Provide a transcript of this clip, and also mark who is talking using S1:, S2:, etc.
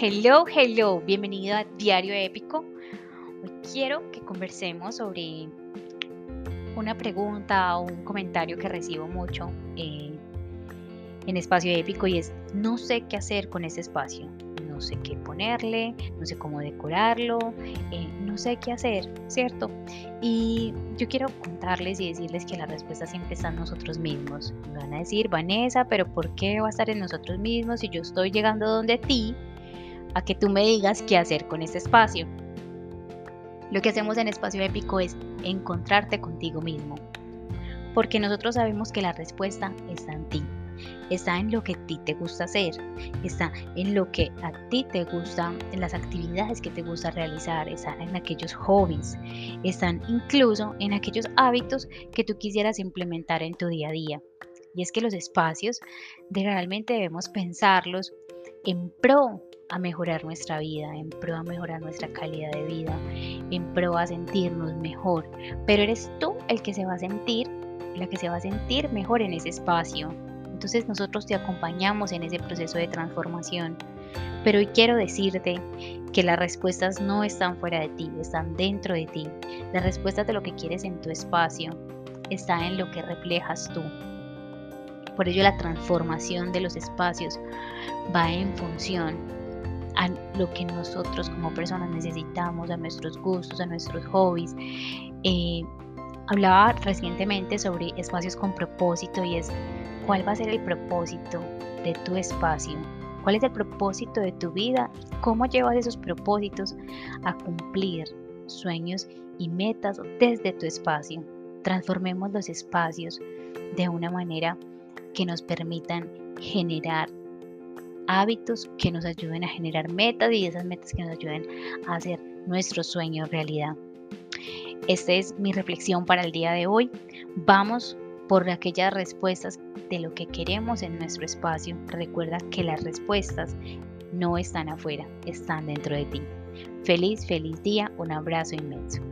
S1: Hello, hello, bienvenido a Diario Épico. Hoy quiero que conversemos sobre una pregunta o un comentario que recibo mucho eh, en Espacio Épico y es, no sé qué hacer con ese espacio, no sé qué ponerle, no sé cómo decorarlo, eh, no sé qué hacer, ¿cierto? Y yo quiero contarles y decirles que la respuesta siempre está en nosotros mismos. Van a decir, Vanessa, pero ¿por qué va a estar en nosotros mismos si yo estoy llegando donde ti? A que tú me digas qué hacer con este espacio. Lo que hacemos en Espacio Épico es encontrarte contigo mismo, porque nosotros sabemos que la respuesta está en ti, está en lo que a ti te gusta hacer, está en lo que a ti te gusta, en las actividades que te gusta realizar, está en aquellos hobbies, están incluso en aquellos hábitos que tú quisieras implementar en tu día a día. Y es que los espacios de realmente debemos pensarlos en pro a mejorar nuestra vida, en pro a mejorar nuestra calidad de vida, en pro a sentirnos mejor. Pero eres tú el que se va a sentir, la que se va a sentir mejor en ese espacio. Entonces nosotros te acompañamos en ese proceso de transformación. Pero hoy quiero decirte que las respuestas no están fuera de ti, están dentro de ti. Las respuestas de lo que quieres en tu espacio está en lo que reflejas tú. Por ello la transformación de los espacios va en función a lo que nosotros como personas necesitamos, a nuestros gustos, a nuestros hobbies. Eh, hablaba recientemente sobre espacios con propósito y es cuál va a ser el propósito de tu espacio, cuál es el propósito de tu vida cómo llevas esos propósitos a cumplir sueños y metas desde tu espacio. Transformemos los espacios de una manera que nos permitan generar hábitos que nos ayuden a generar metas y esas metas que nos ayuden a hacer nuestro sueño realidad. Esta es mi reflexión para el día de hoy. Vamos por aquellas respuestas de lo que queremos en nuestro espacio. Recuerda que las respuestas no están afuera, están dentro de ti. Feliz, feliz día, un abrazo inmenso.